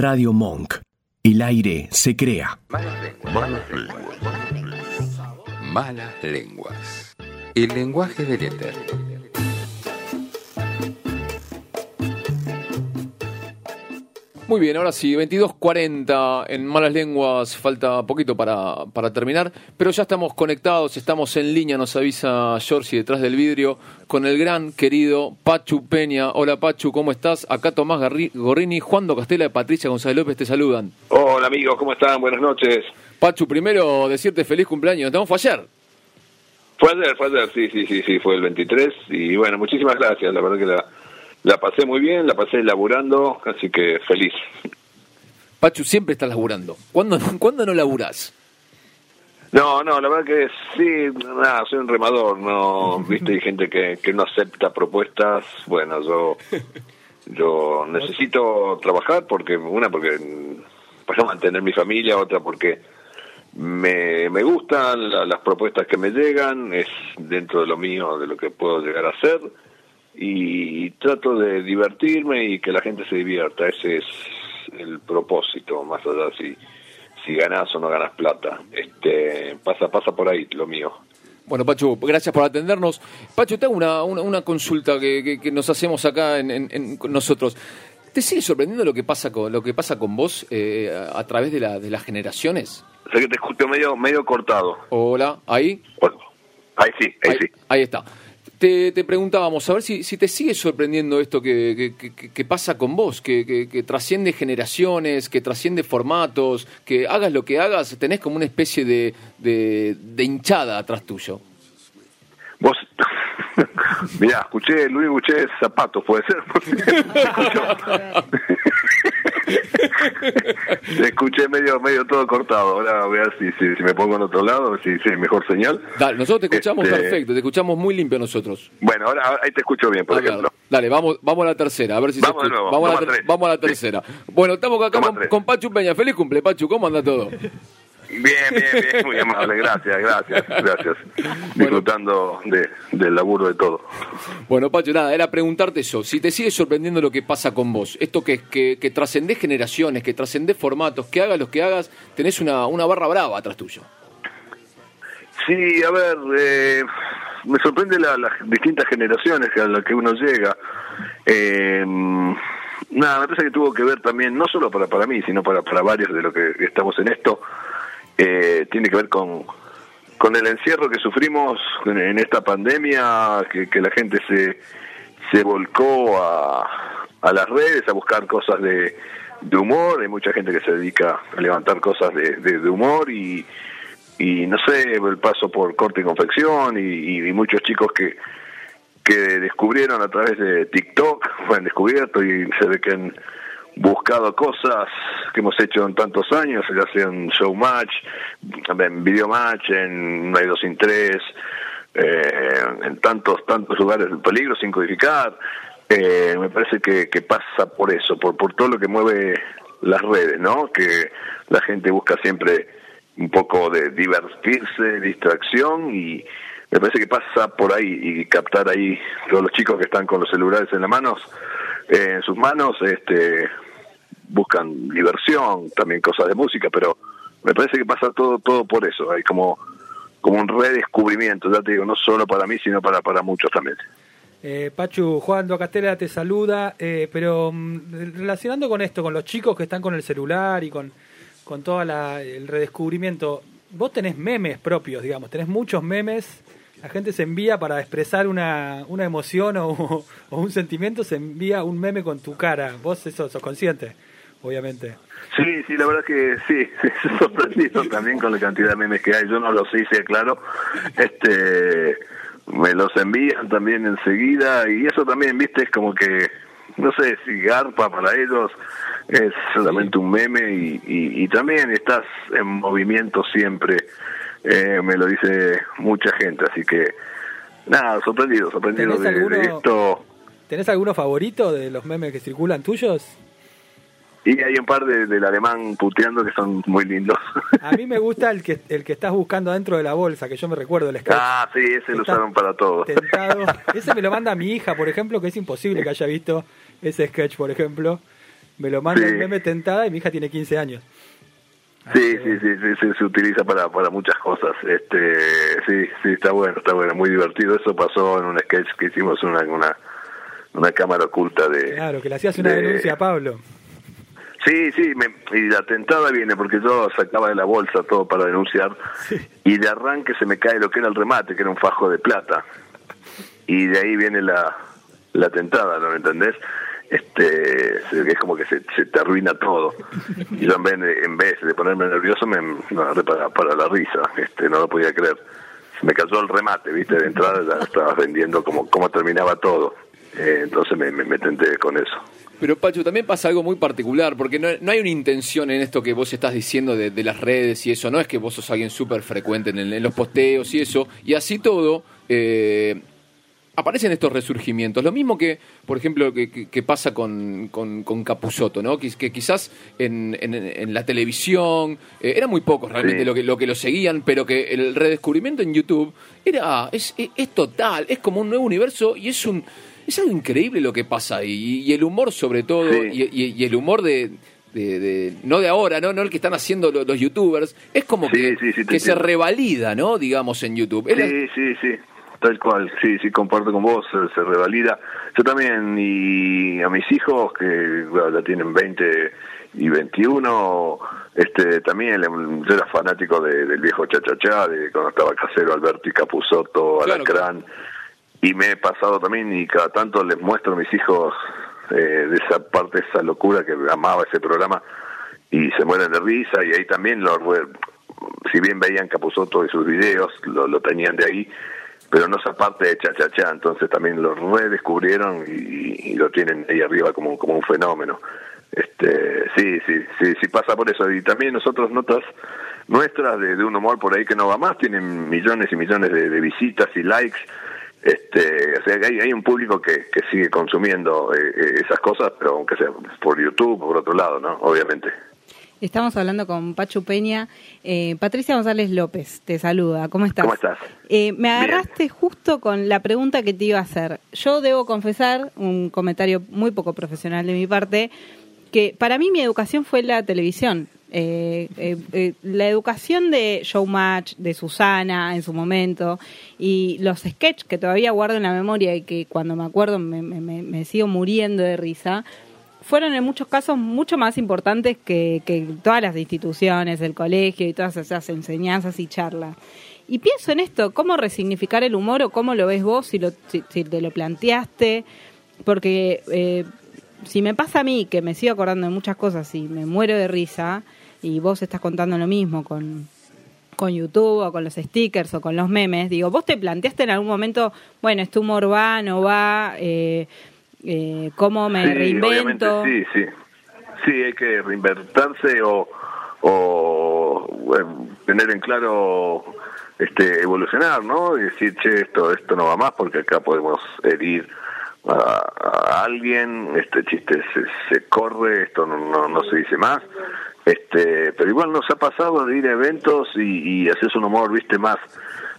Radio Monk. El aire se crea. Malas lenguas. Malas lenguas. El lenguaje del éter. Muy bien, ahora sí, 22.40 en Malas Lenguas, falta poquito para, para terminar, pero ya estamos conectados, estamos en línea, nos avisa Giorgi detrás del vidrio, con el gran querido Pachu Peña. Hola Pachu, ¿cómo estás? Acá Tomás Garri- Gorrini, Juan Do Castela y Patricia González López te saludan. Hola amigos, ¿cómo están? Buenas noches. Pachu, primero decirte feliz cumpleaños, ¿estamos fue ayer? Fue ayer, fue ayer, sí, sí, sí, sí, fue el 23 y bueno, muchísimas gracias, la verdad que la, la pasé muy bien, la pasé laburando, así que feliz. Pachu, siempre estás laburando. ¿Cuándo, no- ¿cuándo no laburás? No, no, la verdad que sí, nada, soy un remador, no, viste, hay gente que, que no acepta propuestas, bueno, yo yo necesito trabajar porque, una, porque para mantener mi familia, otra porque me, me gustan la- las propuestas que me llegan, es dentro de lo mío, de lo que puedo llegar a hacer, y trato de divertirme y que la gente se divierta, ese es el propósito, más allá si, si ganas o no ganas plata, este pasa, pasa por ahí lo mío. Bueno, Pachu, gracias por atendernos. Pachu, te hago una, una, una consulta que, que- que nos hacemos acá en, en- en- con nosotros. ¿Te sigue sorprendiendo lo que pasa con, lo que pasa con vos eh, a, a través de, la, de las generaciones? Sé que te escucho medio, medio cortado. Hola, ahí. Bueno, ahí sí, ahí, sí. ahí está. Te, te preguntábamos, a ver si, si te sigue sorprendiendo esto que, que- que- que pasa con vos, que, que- que trasciende generaciones, que trasciende formatos, que hagas lo que hagas, tenés como una especie de, de, de hinchada atrás tuyo. Vos, mirá, escuché, el único que escuché es zapatos, puede ser. Escuché medio, medio todo cortado. Ahora voy a ver si, si, si me pongo en otro lado, si, si hay mejor señal. Dale, nosotros te escuchamos Este, perfecto, te escuchamos muy limpio nosotros. Bueno, ahora, ahora ahí te escucho bien, por A ver, ejemplo. dale, vamos, vamos a la tercera, a ver si Vamos se de nuevo, vamos, a la, ter- tres. vamos a la tercera. Bueno, estamos acá Toma con, tres. con Pachu Peña. Feliz cumple, Pachu, ¿cómo anda todo? Bien, bien, bien, muy amable, gracias, gracias, gracias. Disfrutando de, del laburo de todo. Bueno, Pacho, nada, era preguntarte eso. Si te sigue sorprendiendo lo que pasa con vos, esto que, que, que trascendés generaciones, que trascendés formatos, que hagas lo que hagas, tenés una, una barra brava atrás tuyo. Sí, a ver, eh, me sorprende la- las distintas generaciones a las que uno llega. Eh, nada, me parece que tuvo que ver también, no solo para, para mí, sino para, para varios de los que estamos en esto, eh, tiene que ver con, con el encierro que sufrimos en, en esta pandemia, que, que la gente se, se volcó a, a las redes a buscar cosas de, de humor, hay mucha gente que se dedica a levantar cosas de, de- humor y, y no sé, el paso por corte y confección y, y muchos chicos que, que descubrieron a través de TikTok, fue descubierto y se ve que han buscado cosas que hemos hecho en tantos años, ya sea en Showmatch, en Video Match, en No hay dos sin tres, eh, en tantos, tantos lugares del peligro sin codificar. Eh, me parece que, que pasa por eso, por, por todo lo que mueve las redes, ¿no? Que la gente busca siempre un poco de divertirse, distracción y me parece que pasa por ahí y captar ahí todos los chicos que están con los celulares en las manos, eh, en sus manos, este, buscan diversión, también cosas de música, pero me parece que pasa todo todo por eso, hay como como un redescubrimiento, ya te digo, no solo para mí, sino para para muchos también. Eh, Pachu, Juan Castela te saluda, eh, pero mm, relacionando con esto, con los chicos que están con el celular y con, con todo el redescubrimiento, vos tenés memes propios, digamos, tenés muchos memes, la gente se envía para expresar una, una emoción o, o un sentimiento, se envía un meme con tu cara, vos eso sos consciente, obviamente. Sí, sí, la verdad que sí, sorprendido también con la cantidad de memes que hay. Yo no los hice, claro. Este, me los envían también enseguida y eso también, viste, es como que, no sé, si garpa para ellos es solamente un meme y, y, y también estás en movimiento siempre. Eh, me lo dice mucha gente, así que nada, sorprendido, sorprendido ¿Tenés de, de esto. ¿Tenés alguno favorito de los memes que circulan tuyos? Y hay un par de, del alemán puteando que son muy lindos. A mí me gusta el que el que estás buscando dentro de la bolsa, que yo me recuerdo el sketch. Ah, sí, ese lo usaron para todo. Tentado. Ese me lo manda mi hija, por ejemplo, que es imposible que haya visto ese sketch, por ejemplo. me lo manda Sí. el meme tentada y mi hija tiene 15 años. Sí, sí, sí, sí, sí, se utiliza para, para muchas cosas. Este, sí, sí, está bueno, está bueno, muy divertido. Eso pasó en un sketch que hicimos una una, una cámara oculta de. Claro, que le hacías una de- denuncia a Pablo. Sí, sí, me- y la tentada viene porque yo sacaba de la bolsa todo para denunciar y de arranque se me cae lo que era el remate, que era un fajo de plata. Y de ahí viene la, la tentada, ¿no me entendés? Este, es como que se, se te arruina todo. Y yo en vez en vez de ponerme nervioso me, agarré para, la risa, este, no lo podía creer. Se me cayó el remate, ¿viste? De entrada ya estabas vendiendo cómo, cómo terminaba todo. Eh, entonces me, me, me tenté con eso. Pero Pacho, también pasa algo muy particular, porque no, no hay una intención en esto que vos estás diciendo de, de las redes y eso, no es que vos sos alguien súper frecuente en, el- en los posteos y eso, y así todo, eh, aparecen estos resurgimientos. Lo mismo que, por ejemplo, que, que- que pasa con, con, con Capusotto, ¿no? Que, que quizás en, en- en la televisión eh, eran muy pocos realmente Sí. lo, que, lo que lo seguían, pero que el redescubrimiento en YouTube era es, es, es total, es como un nuevo universo y es un es algo increíble lo que pasa ahí. Y, el humor sobre todo, Sí. y, y- y el humor de... de- de- no de ahora, ¿no? no el que están haciendo lo- los, youtubers, es como Sí, que, sí, se revalida, ¿no? Digamos, en YouTube. Es Sí, sí, sí, tal cual, sí, sí, comparto con vos, se, se revalida. Yo también, y a mis hijos, que bueno, ya tienen 20 y 21, este, también le- yo era fanático de- del viejo Chachachá, de cuando estaba casero Alberti Capusotto, Claro, Alacrán, y me he pasado también, y cada tanto les muestro a mis hijos eh, de esa parte, esa locura que amaba ese programa, y se mueren de risa, y ahí también lo si bien veían Capusotto y sus videos, lo, lo tenían de ahí, pero no esa parte de cha-cha-cha, entonces también lo redescubrieron y, lo tienen ahí arriba como, como un fenómeno. Este, sí, sí, sí, sí pasa por eso. Y también nosotros notas nuestras de, un humor por ahí que no va más, tienen millones y millones de visitas y likes. Este, o sea, que hay, hay un público que, que sigue consumiendo eh, eh, esas cosas, pero aunque sea por YouTube, por otro lado, ¿no? Obviamente. Estamos hablando con Pachu Peña. Eh, Patricia González López te saluda. ¿Cómo estás? ¿Cómo estás? Eh, me Bien. agarraste justo con la pregunta que te iba a hacer. Yo debo confesar, un comentario muy poco profesional de mi parte, que para mí mi educación fue la televisión. Eh, eh, eh, la educación de Showmatch, de Susana en su momento, y los sketches que todavía guardo en la memoria y que cuando me acuerdo me, sigo muriendo de risa, fueron en muchos casos mucho más importantes que, que todas las instituciones, el colegio y todas esas enseñanzas y charlas. Y pienso en esto, cómo resignificar el humor o cómo lo ves vos, si, lo, si, si te lo planteaste, porque eh, si me pasa a mí, que me sigo acordando de muchas cosas y me muero de risa, y vos estás contando lo mismo con, con YouTube o con los stickers o con los memes, digo, vos te planteaste en algún momento, bueno, este humor va, no va, eh, eh, cómo me Sí, reinvento. Sí, sí. Sí, hay que reinventarse o, o bueno, tener en claro este evolucionar, ¿no? Y decir, che, esto, esto no va más porque acá podemos herir a, a alguien, este chiste se, se corre, esto no, no, no se dice más. Este, pero igual nos ha pasado de ir a eventos y, y haces un humor, viste, más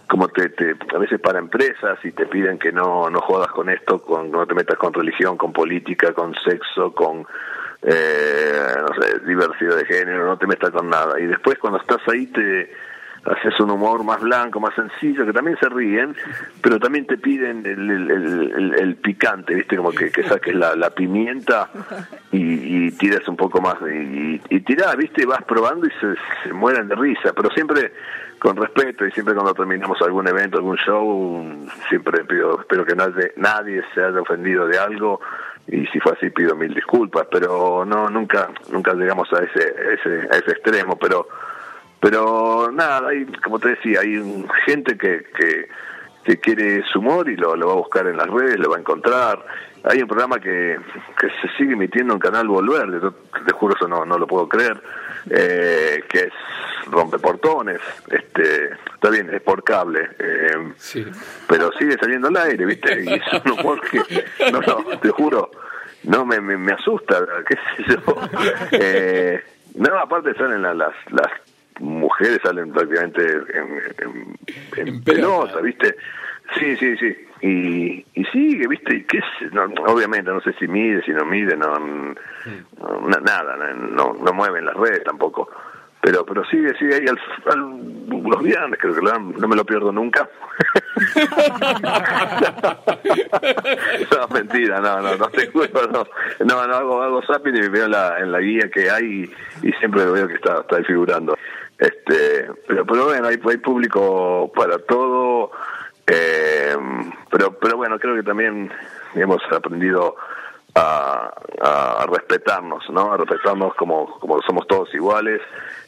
como te, te a veces para empresas y te piden que no no jodas con esto, con no te metas con religión, con política, con sexo, con eh, no sé, diversidad de género, no te metas con nada. Y después cuando estás ahí te haces un humor más blanco, más sencillo, que también se ríen, pero también te piden el, picante, ¿viste? Como que, que saques la, pimienta y, tiras un poco más. Y, y tirás, ¿viste? Vas probando y se, se mueren de risa, pero siempre con respeto y siempre cuando terminamos algún evento, algún show, siempre pido, espero que nadie, nadie se haya ofendido de algo y si fue así pido mil disculpas, pero no, nunca, nunca llegamos a ese, ese, a ese extremo, pero pero nada, hay, como te decía, hay un- gente que, que, que quiere su humor y lo, lo va a buscar en las redes, lo va a encontrar. Hay un programa que, que se sigue emitiendo en Canal Volver, yo te juro eso no, no lo puedo creer, eh, que es Rompeportones, este, está bien, es por cable, eh, Sí. pero sigue saliendo al aire, ¿viste? Y es un humor que, no, no, te juro, no me, me, me asusta, qué sé yo. Eh, no, aparte salen la- las, las mujeres, salen prácticamente en, en, en En pelota. ¿viste? Sí, sí, sí. y, y sigue, ¿viste? Qué sé, no, obviamente, no sé si mide, si no mide, no, no- na- nada, no, no mueven las redes tampoco. Pero pero sigue, sigue ahí al, al- los viernes, creo que lo no me lo pierdo nunca. no, mentira, no, no, no te juro, no. No, no hago, hago zapping y veo la, en la guía que hay y, y siempre veo que está, está figurando. Este, pero, pero bueno, hay, hay público para todo. Eh, pero pero bueno creo que también hemos aprendido a, a respetarnos no a respetarnos como como somos todos iguales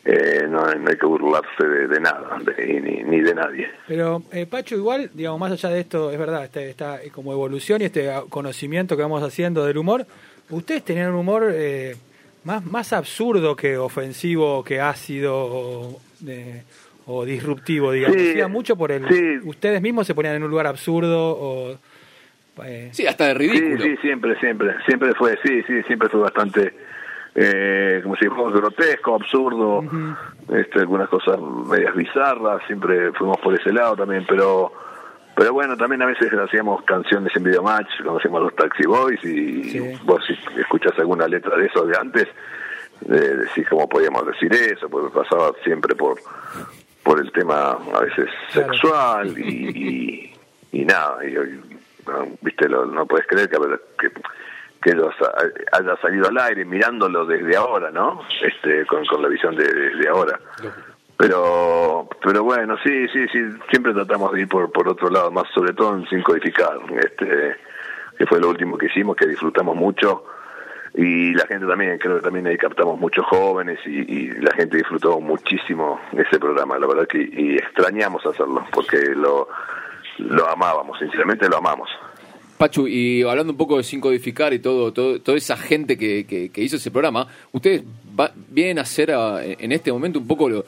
eh, no, hay- que burlarse de, nada de- ni, ni de nadie Pero, eh, Pacho, igual, digamos, más allá de esto, es verdad, este, esta eh, como evolución y este conocimiento que vamos haciendo del humor, ustedes tenían un humor eh, más, más absurdo que ofensivo, que ácido o, eh, o disruptivo, digamos. Sí, Hacía mucho por el... sí. Ustedes mismos se ponían en un lugar absurdo o... eh, Sí, hasta de sí ridículo. sí siempre siempre siempre fue sí sí siempre fue bastante eh, como si fuéramos grotesco absurdo este, algunas cosas medias bizarras siempre fuimos por ese lado también pero pero bueno también a veces hacíamos canciones en videomatch cuando hacíamos los Taxi Boys y Sí. vos si escuchas alguna letra de eso de antes eh, decís cómo podíamos decir eso porque pasaba siempre por por el tema a veces Claro. sexual y, y, y nada y, no, viste lo- no puedes creer que, que que ellos ha- haya salido al aire mirándolo desde ahora no este con, con la visión de, desde ahora pero pero bueno sí sí sí siempre tratamos de ir por por otro lado más sobre todo en sin codificar este que fue lo último que hicimos que disfrutamos mucho. Y la gente también creo que también ahí captamos muchos jóvenes y, y la gente disfrutó muchísimo ese programa la verdad que y extrañamos hacerlo porque lo lo amábamos sinceramente lo amamos Pachu, y hablando un poco de sin codificar y todo, todo toda esa gente que, que- que hizo ese programa, ustedes va- vienen a ser a- en este momento un poco lo-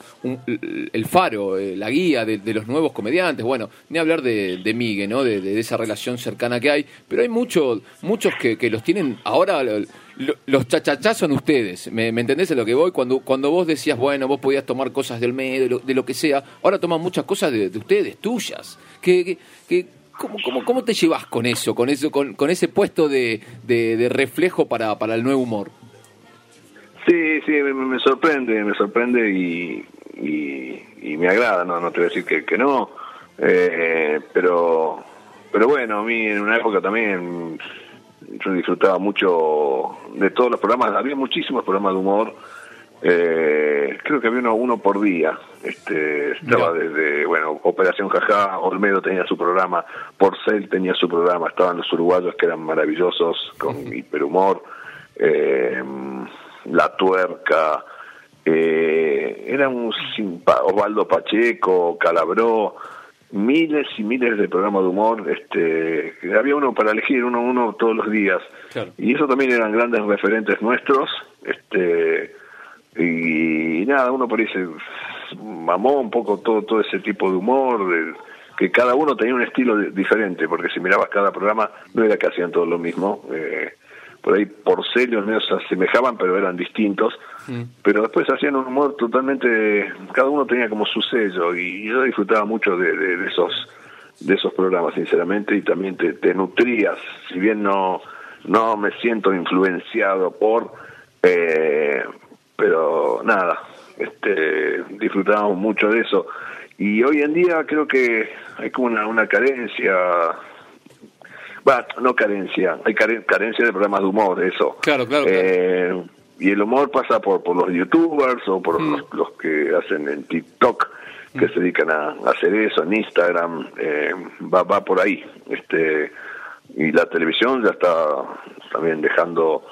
el faro, eh, la guía de, los nuevos comediantes. Bueno, ni hablar de, de Migue, ¿no? De, esa relación cercana que hay, pero hay muchos muchos que, que los tienen ahora. lo- lo- los chachachás son ustedes, ¿me, entendés a lo que voy? Cuando, cuando vos decías, bueno, vos podías tomar cosas del medio, de lo, que sea, ahora toman muchas cosas de, de ustedes, tuyas. Que, que- ¿Cómo, cómo, ¿Cómo te llevas con eso, con eso, con, con ese puesto de, de, reflejo para, para el nuevo humor? Sí, sí, me, me sorprende, me sorprende y, y, y me agrada, no, no te voy a decir que, que no, eh, pero, pero bueno, a mí en una época también yo disfrutaba mucho de todos los programas, había muchísimos programas de humor, eh, creo que había uno, uno por día, este, estaba desde, bueno, Operación Jajá, Olmedo tenía su programa, Porcel tenía su programa, estaban los uruguayos que eran maravillosos, con hiperhumor, eh, La Tuerca, eh, era un simpa- Osvaldo Pacheco, Calabró, miles y miles de programas de humor, este, había uno para elegir, uno uno todos los días, Claro. y eso también eran grandes referentes nuestros, este, y, nada, uno se mamó un poco todo, todo ese tipo de humor, de- que cada uno tenía un estilo de- diferente, porque si mirabas cada programa, no era que hacían todo lo mismo, eh, por ahí por sellos medio se asemejaban, pero eran distintos, pero después hacían un humor totalmente, cada uno tenía como su sello, y yo disfrutaba mucho de, de- de esos de esos programas, sinceramente, y también te, te nutrías, si bien no, no me siento influenciado por, eh, pero nada, este, disfrutábamos mucho de eso. Y hoy en día creo que hay como una, una carencia, bueno, no carencia, hay care- carencia de programas de humor, eso. Claro, claro, claro. Eh, y el humor pasa por, por los youtubers o por los, los que hacen en TikTok, que se dedican a, a hacer eso, en Instagram, eh, va, va por ahí. este Y la televisión ya está también dejando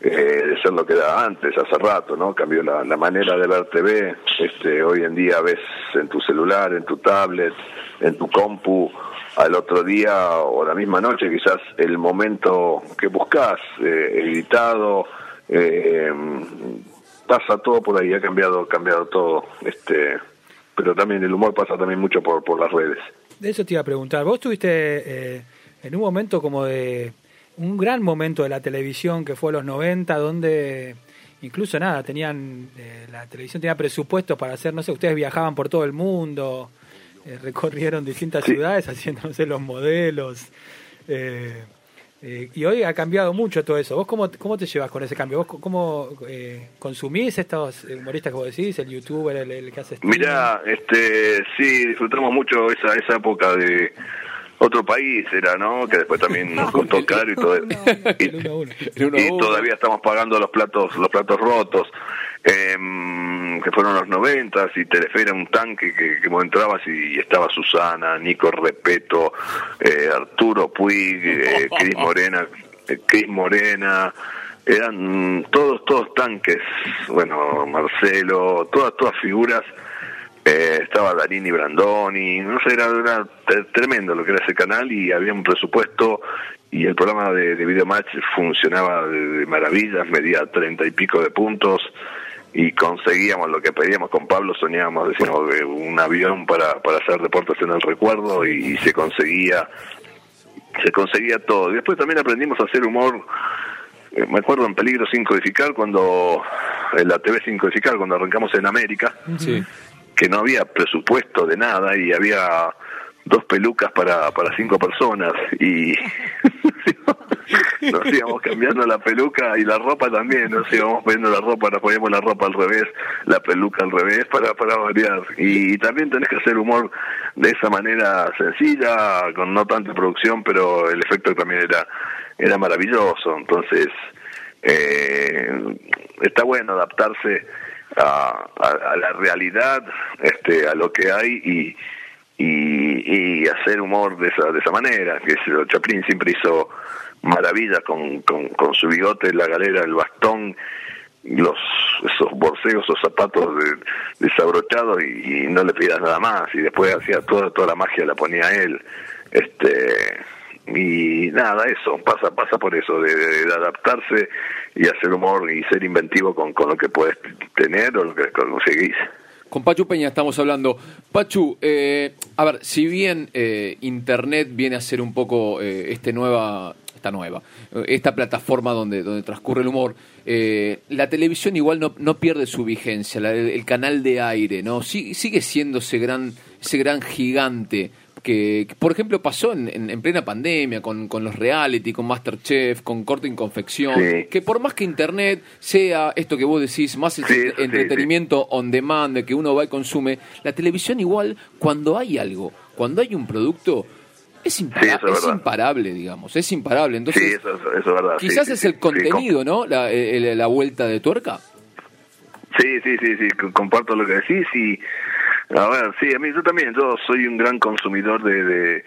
eh, de ser lo que era antes, hace rato, ¿no? Cambió la, la manera de ver TV. Este, hoy en día ves en tu celular, en tu tablet, en tu compu, al otro día o la misma noche quizás el momento que buscas, eh, editado, eh, pasa todo por ahí, ha cambiado, cambiado todo. Este, pero también el humor pasa también mucho por, por las redes. De eso te iba a preguntar. Vos estuviste eh, en un momento como de. Un gran momento de la televisión que fue los 90, donde incluso nada, tenían. eh, la televisión tenía presupuestos para hacer, no sé, ustedes viajaban por todo el mundo. eh, recorrieron distintas Sí. ciudades haciéndose los modelos. eh, eh, y hoy ha cambiado mucho todo eso. ¿Vos cómo, cómo te llevas con ese cambio? ¿Vos cómo eh, consumís estos humoristas que vos decís, el youtuber, el, el que hace streaming? Mira, este, sí, disfrutamos mucho esa esa época de otro país, era, ¿no? Que después también nos costó caro y todo. Y todavía estamos pagando los platos los platos rotos em, que fueron los noventas y Telefe era un tanque que, que vos entrabas y estaba Susana Nico Repeto eh, Arturo Puig eh, Cris Morena eh, Cris Morena eran todos todos tanques bueno Marcelo todas todas figuras eh, estaba Darini Brandoni, no sé, era, era tremendo lo que era ese canal y había un presupuesto y el programa de, de Videomatch funcionaba de, de maravillas, medía treinta y pico de puntos y conseguíamos lo que pedíamos con Pablo, soñábamos, decíamos, de un avión para, para hacer deportes en el recuerdo y, se conseguía se conseguía todo. Después también aprendimos a hacer humor, eh, me acuerdo en Peligro sin codificar, cuando, en la TV sin codificar, cuando arrancamos en América, Sí. Que no había presupuesto de nada y había dos pelucas para, para cinco personas y nos íbamos cambiando la peluca y la ropa también, nos íbamos poniendo la ropa, nos poníamos la ropa al revés, la peluca al revés para, para variar. Y también tenés que hacer humor de esa manera sencilla, con no tanta producción, pero el efecto también era, era maravilloso. Entonces, eh, está bueno adaptarse a, a- a la realidad, este, a lo que hay y, y, hacer humor de esa, de esa manera. Que Chaplin siempre hizo maravillas con, con, con su bigote, la galera, el bastón, los esos borseos, esos zapatos de- desabrochados y, y no le pidas nada más. Y después hacía toda, toda la magia la ponía él. Este y nada, eso, pasa pasa por eso, de, adaptarse y hacer humor y ser inventivo con, con lo que puedes tener o lo que conseguís. Con Pachu Peña estamos hablando. Pachu, eh, a ver, si bien eh, Internet viene a ser un poco eh, este nueva, esta nueva, esta plataforma donde, donde transcurre el humor, eh, la televisión igual no, no pierde su vigencia, la- el, el canal de aire, ¿no? Sí- sigue siendo ese gran, ese gran gigante que, que, por ejemplo, pasó en, en- en plena pandemia con, con los reality, con Masterchef, con corte y confección, Sí. que por más que Internet sea esto que vos decís, más Sí, sí, entretenimiento on demand, de que uno va y consume, la televisión igual, cuando hay algo, cuando hay un producto, es, impara- Sí, es imparable, digamos, es imparable. Entonces, sí, eso, es verdad. quizás sí, es el contenido, ¿no? La, el- la vuelta de tuerca. Sí, sí, sí, sí, co- comparto lo que decís y a ver, sí, a mí yo también, yo soy un gran consumidor de, de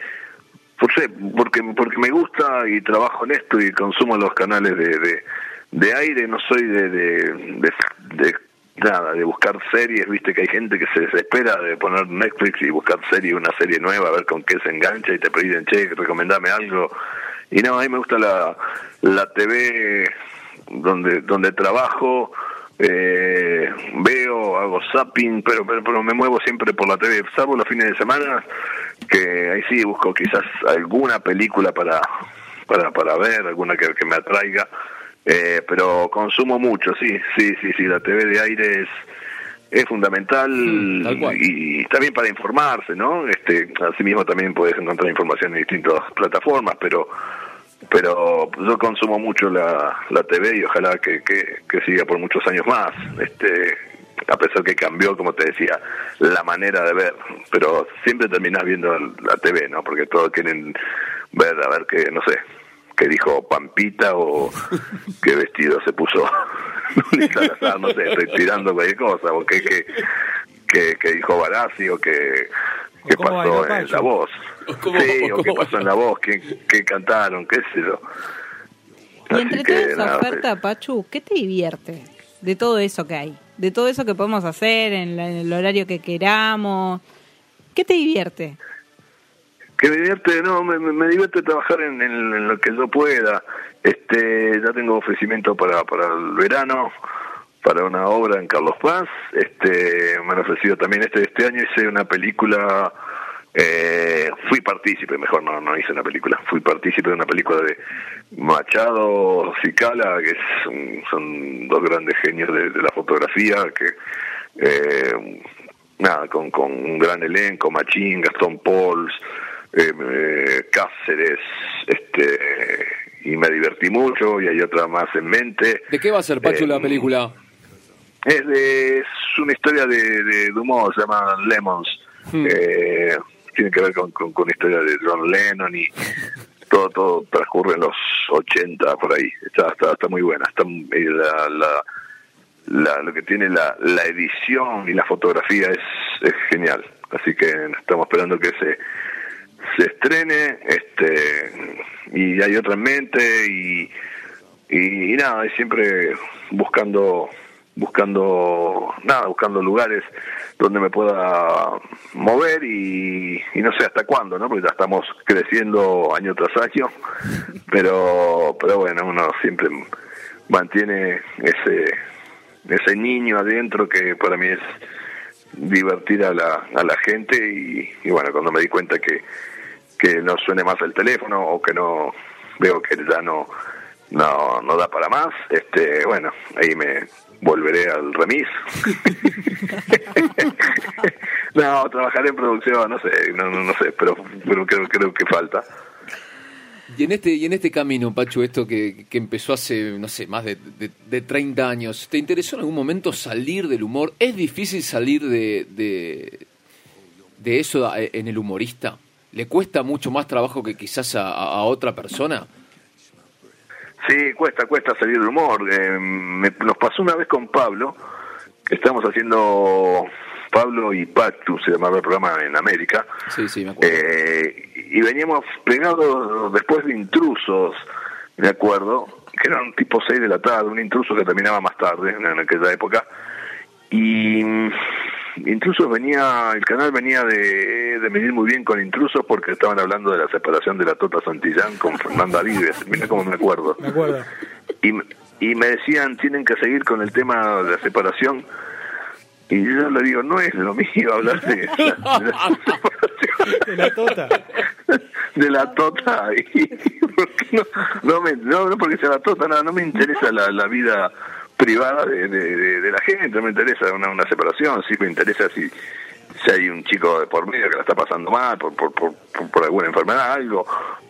por sé, porque porque me gusta y trabajo en esto y consumo los canales de de, aire, no soy de, de, de, de nada, de buscar series, viste que hay gente que se desespera de poner Netflix y buscar serie, una serie nueva, a ver con qué se engancha y te piden, che, recomendame algo. Y no, a mí me gusta la, la TV donde donde trabajo, eh, veo, hago zapping, pero, pero, pero me muevo siempre por la TV, salvo los fines de semana, que ahí sí busco quizás alguna película para, para, para ver, alguna que, que me atraiga, eh, pero consumo mucho, sí, sí, sí, sí, la TV de aire es es fundamental Mm, y, y también para informarse, ¿no? Este, asimismo también puedes encontrar información en distintas plataformas, pero pero yo consumo mucho la, la TV y ojalá que, que, que siga por muchos años más. Este, a pesar que cambió, como te decía, la manera de ver, pero siempre terminás viendo la TV, ¿no? Porque todos quieren ver, a ver qué, no sé, qué dijo Pampita o qué vestido se puso no sé, estoy tirando cualquier cosa, o qué, qué, qué, qué dijo Barassi o qué, qué pasó en. La Voz. Cómo- Sí, o o qué pasó en La Voz, qué, qué cantaron, qué sé yo. Y Así entre toda esa nada, oferta, Pachu, ¿qué te divierte de todo eso que hay? De todo eso que podemos hacer en, la- en el horario que queramos. ¿Qué te divierte? que me divierte, no, me, me- me divierte trabajar en, en- en lo que yo pueda. Este, ya tengo ofrecimiento para, para el verano, para una obra en Carlos Paz. Este, me han ofrecido también este, este año hice una película, eh, fui partícipe, mejor no, no hice una película, fui partícipe de una película de Machado Cicala, que es- son dos grandes genios de, de la fotografía, que eh, nada, con, con un gran elenco, Machín, Gastón Pauls, eh, eh, Cáceres, este, y me divertí mucho y hay otra más en mente. ¿De qué va a ser, Pachu, la Eh, película? Es, de- es una historia de, de, de humor, se llama Lemons. Hmm. Eh, tiene que ver con, con, historia de John Lennon y todo todo transcurre en los 80 por ahí. Está está, está muy buena. Está y la, la, la- lo que tiene la, la edición y la fotografía es, es genial. Así que estamos esperando que se se estrene este y hay otra en mente y y, y nada, siempre buscando buscando nada, buscando lugares donde me pueda mover y, y no sé hasta cuándo, ¿no? Porque ya estamos creciendo año tras año, pero pero bueno, uno siempre mantiene ese ese niño adentro que para mí es divertir a la, a la gente y, y bueno, cuando me di cuenta que, que no suene más el teléfono o que no veo que ya no no no da para más, este bueno, ahí me volveré al remis. no, trabajaré en producción, no sé, no, no, no sé, pero, pero creo, creo que falta. Y en este y en este camino, Pachu, esto que, que empezó hace, no sé, más de, de, de 30 años, ¿te interesó en algún momento salir del humor? ¿Es difícil salir de, de, de eso a- en el humorista? ¿Le cuesta mucho más trabajo que quizás a otra persona? Sí, cuesta, cuesta salir del humor. Eh, me- nos pasó una vez con Pablo, que estábamos haciendo Pablo y Pactus, se llamaba el programa en América, Sí, sí, me acuerdo. eh, y veníamos pegados después de intrusos, me acuerdo, que eran tipo 6 de la tarde, un intruso que terminaba más tarde, en aquella época, y Intrusos venía, el canal venía de, de medir muy bien con Intrusos porque estaban hablando de la separación de la Tota Santillán con Fernanda Vives, mira cómo me acuerdo. Me acuerdo. Y, y me decían, tienen que seguir con el tema de la separación. Y yo le digo, no es lo mío hablar de, de la separación De la tota. de la tota y no, no, me, no, no porque sea la tota no, no me interesa la, la vida privada de, de, de- de la gente no me interesa una, una separación sí me interesa si si hay un chico de por medio que la está pasando mal por por, por, por- por alguna enfermedad algo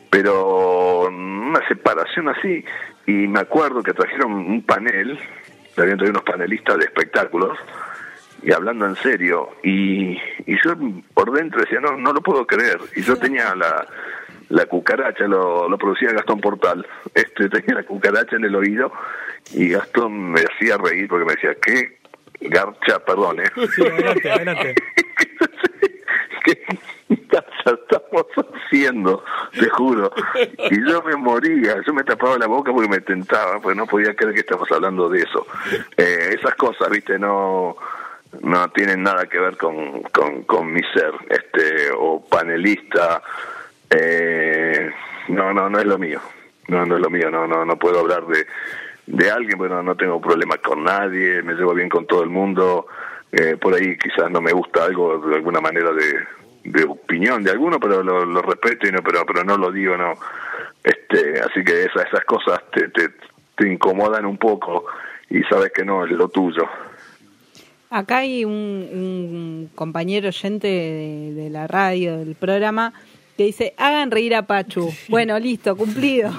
pero una separación así y me acuerdo que trajeron un panel habían traído unos panelistas de espectáculos y hablando en serio y, y yo por dentro decía no no lo puedo creer y yo tenía la la cucaracha lo, lo producía Gastón Portal este tenía la cucaracha en el oído y Gastón me hacía reír porque me decía qué garcha perdón ¿eh? Sí, adelante, adelante. ¿Qué estamos haciendo? Te juro. Y yo me moría, yo me tapaba la boca porque me tentaba, porque no podía creer que estamos hablando de eso. Eh, esas cosas, viste, no no tienen nada que ver con, con, con mi ser, este, o panelista, eh, no, no, no es lo mío, no, no es lo mío, no, no, no puedo hablar de, de alguien, bueno, no tengo problemas con nadie, me llevo bien con todo el mundo, eh, por ahí quizás no me gusta algo de alguna manera de, de opinión de alguno, pero lo, respeto y no, pero, pero no lo digo, no, este, así que esas, esas cosas te, te, te incomodan un poco y sabes que no es lo tuyo. Acá hay un, un compañero oyente de la radio, del programa, que dice, hagan reír a Pachu. Bueno, listo, cumplido.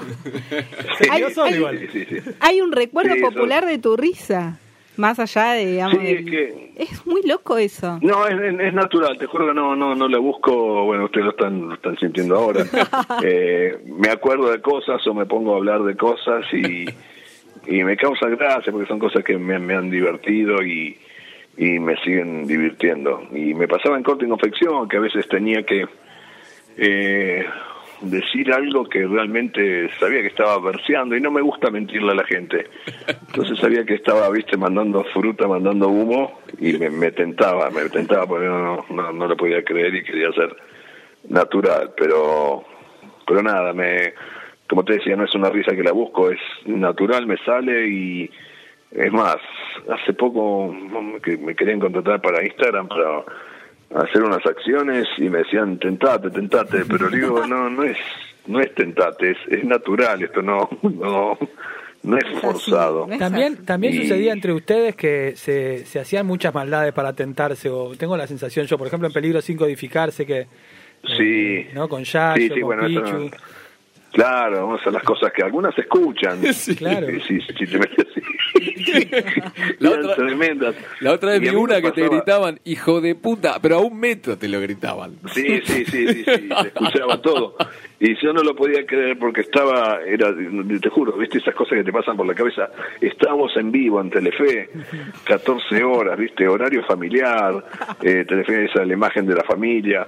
Hay- quedó solo hay- igual. Sí, sí, sí. Hay un recuerdo popular de tu risa, más allá de, digamos, Sí, es que- es muy loco eso. No, es, es- es natural, te juro que no, no, no le busco, bueno, ustedes lo están, lo están sintiendo ahora. Eh, me acuerdo de cosas o me pongo a hablar de cosas y, y me causa gracia porque son cosas que me, me han divertido y, y me siguen divirtiendo. Y me pasaba en corte y confección que a veces tenía que eh, decir algo que realmente sabía que estaba verseando y no me gusta mentirle a la gente. Entonces sabía que estaba, viste, mandando fruta, mandando humo y me, me tentaba, me tentaba porque no, no, no lo podía creer y quería ser natural, pero pero nada, me como te decía, no es una risa que la busco, es natural, me sale y es más, hace poco me querían contratar para Instagram para hacer unas acciones y me decían tentate, tentate, pero digo, no, no es no es tentate, es, es natural, esto no no no es forzado. También, también Y- sucedía entre ustedes que se, se hacían muchas maldades para tentarse, o tengo la sensación yo, por ejemplo, en Peligro sin codificarse, que, Sí. ¿no? Con Yayo, Sí, sí, con bueno, eso Pichu. no- Claro, vamos a hacer las cosas que algunas se escuchan. Sí. Claro. Sí, sí, sí, te metes así. La otra- tremendas. La otra vez vi una que te gritaban, hijo de puta, pero a un metro te lo gritaban. Sí, sí, sí, sí, sí, se escuchaba todo. Y yo no lo podía creer porque estaba, era, te juro, viste esas cosas que te pasan por la cabeza. Estábamos en vivo en Telefe, 14 horas, viste, horario familiar, eh, Telefe esa la imagen de la familia.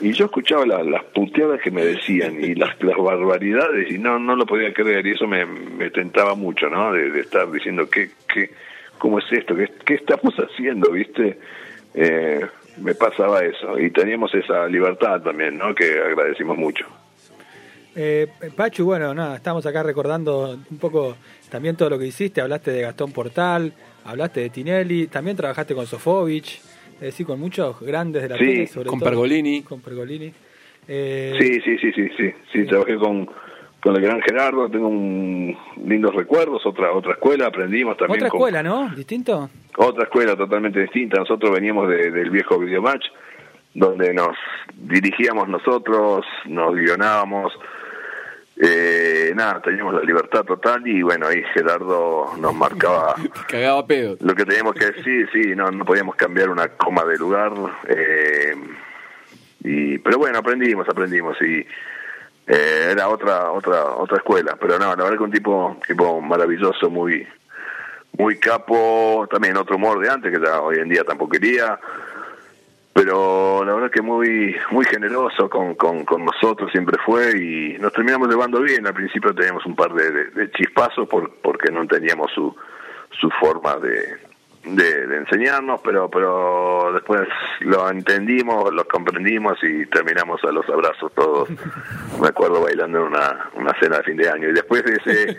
Y yo escuchaba la- las puteadas que me decían y las, las barbaridades y no no lo podía creer y eso me, me tentaba mucho, ¿no? De, de estar diciendo, ¿qué, qué, ¿cómo es esto? ¿Qué, qué estamos haciendo, viste? Eh, me pasaba eso y teníamos esa libertad también, ¿no? Que agradecimos mucho. Eh, Pachu, bueno, nada, estamos acá recordando un poco también todo lo que hiciste. Hablaste de Gastón Portal, hablaste de Tinelli, también trabajaste con Sofovich, es decir, con muchos grandes de la Sí, tele, sobre con todo. Pergolini. Con Pergolini. Eh, Sí, sí, sí, sí, sí, sí, trabajé con, con el gran Gerardo, tengo un, lindos recuerdos, otra otra escuela, aprendimos también Otra con- escuela, ¿no? ¿Distinto? otra escuela totalmente distinta. Nosotros veníamos de- del viejo videomatch, donde nos dirigíamos nosotros, nos guionábamos, eh, nada, teníamos la libertad total y bueno, ahí Gerardo nos marcaba Te cagaba pedo. lo que teníamos que decir, sí, no, no podíamos cambiar una coma de lugar. Eh, y, pero bueno, aprendimos, aprendimos y eh, era otra otra otra escuela. Pero no, la verdad que un tipo tipo maravilloso, muy muy capo, también otro humor de antes que ya hoy en día tampoco quería. Pero la verdad que muy muy generoso con, con, con nosotros siempre fue y nos terminamos llevando bien. Al principio teníamos un par de, de- de chispazos por, porque no teníamos su, su forma de, de, de enseñarnos, pero pero después lo entendimos, lo comprendimos y terminamos a los abrazos todos. Me acuerdo bailando en una, una cena de fin de año y después de ese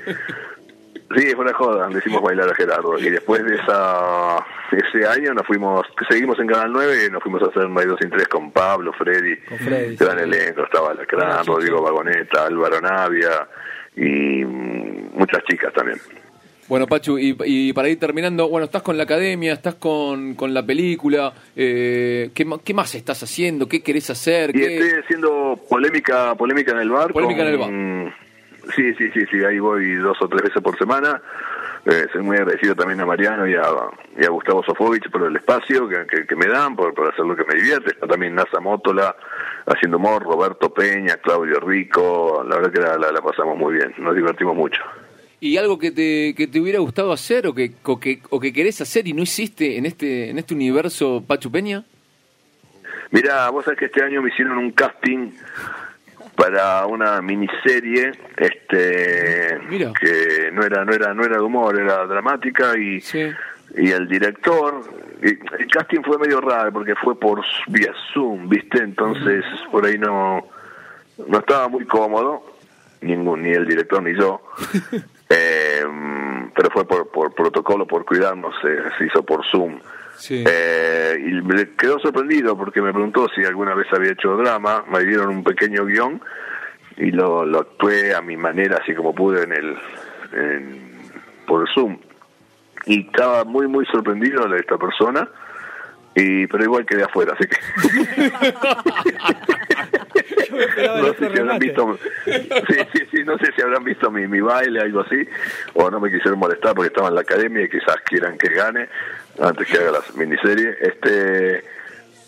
Sí, fue una joda, le hicimos bailar a Gerardo. Y después de esa ese año nos fuimos, seguimos en Canal 9 y nos fuimos a hacer hay dos sin tres con Pablo, Freddy, Con Freddy, gran sí. elenco, estaba Lacrán, Ah, Rodrigo sí. Vagoneta, Álvaro Navia y mm, muchas chicas también. Bueno, Pachu, y, y para ir terminando, bueno, estás con la academia, estás con, con la película, eh, ¿qué, ¿qué más estás haciendo? ¿Qué querés hacer? Y ¿Qué- estoy haciendo polémica polémica en el bar. Polémica con- en el Sí, sí, sí, sí, ahí voy dos o tres veces por semana. Eh, soy muy agradecido también a Mariano y a, y a Gustavo Sofovich por el espacio que, que, que me dan, por, por hacer lo que me divierte. Está también Nasa Mótola haciendo humor, Roberto Peña, Claudio Rico. La verdad que la, la- la pasamos muy bien, nos divertimos mucho. ¿Y algo que te, que te hubiera gustado hacer o que, o que, o que querés hacer y no hiciste en este, en este universo Pachu Peña? Mira, vos sabés que este año me hicieron un casting para una miniserie este Mira. que no era no era no era de humor era dramática y Sí. y el director y el casting fue medio raro porque fue por vía Zoom viste entonces por ahí no no estaba muy cómodo ningún ni el director ni yo Eh, pero fue por por protocolo por cuidarnos eh, se hizo por Zoom Sí. eh, y me quedó sorprendido porque me preguntó si alguna vez había hecho drama, me dieron un pequeño guion y lo, lo actué a mi manera, así como pude en el en- por Zoom. Y estaba muy, muy sorprendido de esta persona, y pero igual quedé afuera, así que... no sé si habrán visto sí, sí, sí, no sé si habrán visto mi, mi baile algo así o no me quisieron molestar porque estaba en la academia y quizás quieran que gane antes que haga la miniserie este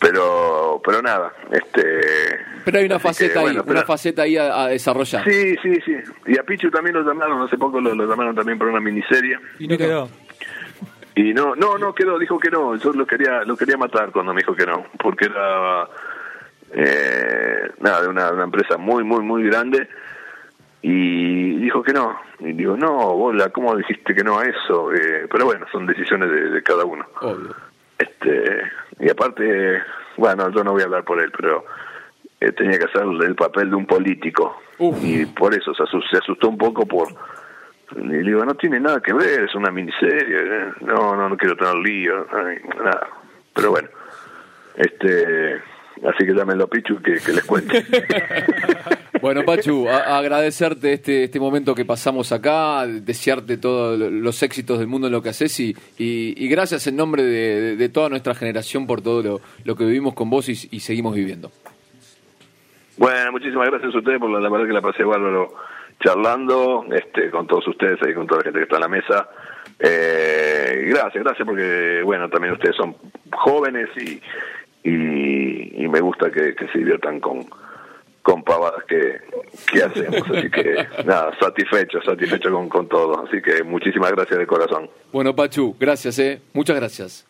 pero pero nada este Pero hay una que, faceta ahí, bueno, pero- una faceta ahí a, a desarrollar. sí sí sí y a Pichu también lo llamaron hace poco lo, lo llamaron también para una miniserie Y no quedó. y no, no, no quedó, dijo que no. Yo lo quería, lo quería matar cuando me dijo que no, porque era eh, nada de una, una empresa muy, muy, muy grande y dijo que no. Y digo, no, bola, ¿cómo dijiste que no a eso? Eh, pero bueno, son decisiones de, de cada uno. Obvio. Este y aparte, bueno, yo no voy a hablar por él, pero eh, tenía que hacer el papel de un político Uf. y por eso se asustó, se asustó un poco por y le digo no tiene nada que ver es una miniserie eh, no no no quiero tener lío ay, nada pero bueno este así que llámenlo a Pichu que, que les cuente Bueno, Pachu, agradecerte este, este momento que pasamos acá, desearte todos los éxitos del mundo en lo que haces y, y- y gracias en nombre de, de- toda nuestra generación por todo lo, lo que vivimos con vos y, y seguimos viviendo. Bueno, muchísimas gracias a ustedes por la, la verdad que la pasé bárbaro charlando este, con todos ustedes ahí, con toda la gente que está en la mesa. Eh, gracias, gracias porque, bueno, también ustedes son jóvenes y, y, y me gusta que, que se diviertan con, con pavadas que, que hacemos. Así que, nada, satisfecho, satisfecho con, con todo. Así que muchísimas gracias de corazón. Bueno, Pachu, gracias, eh. Muchas gracias.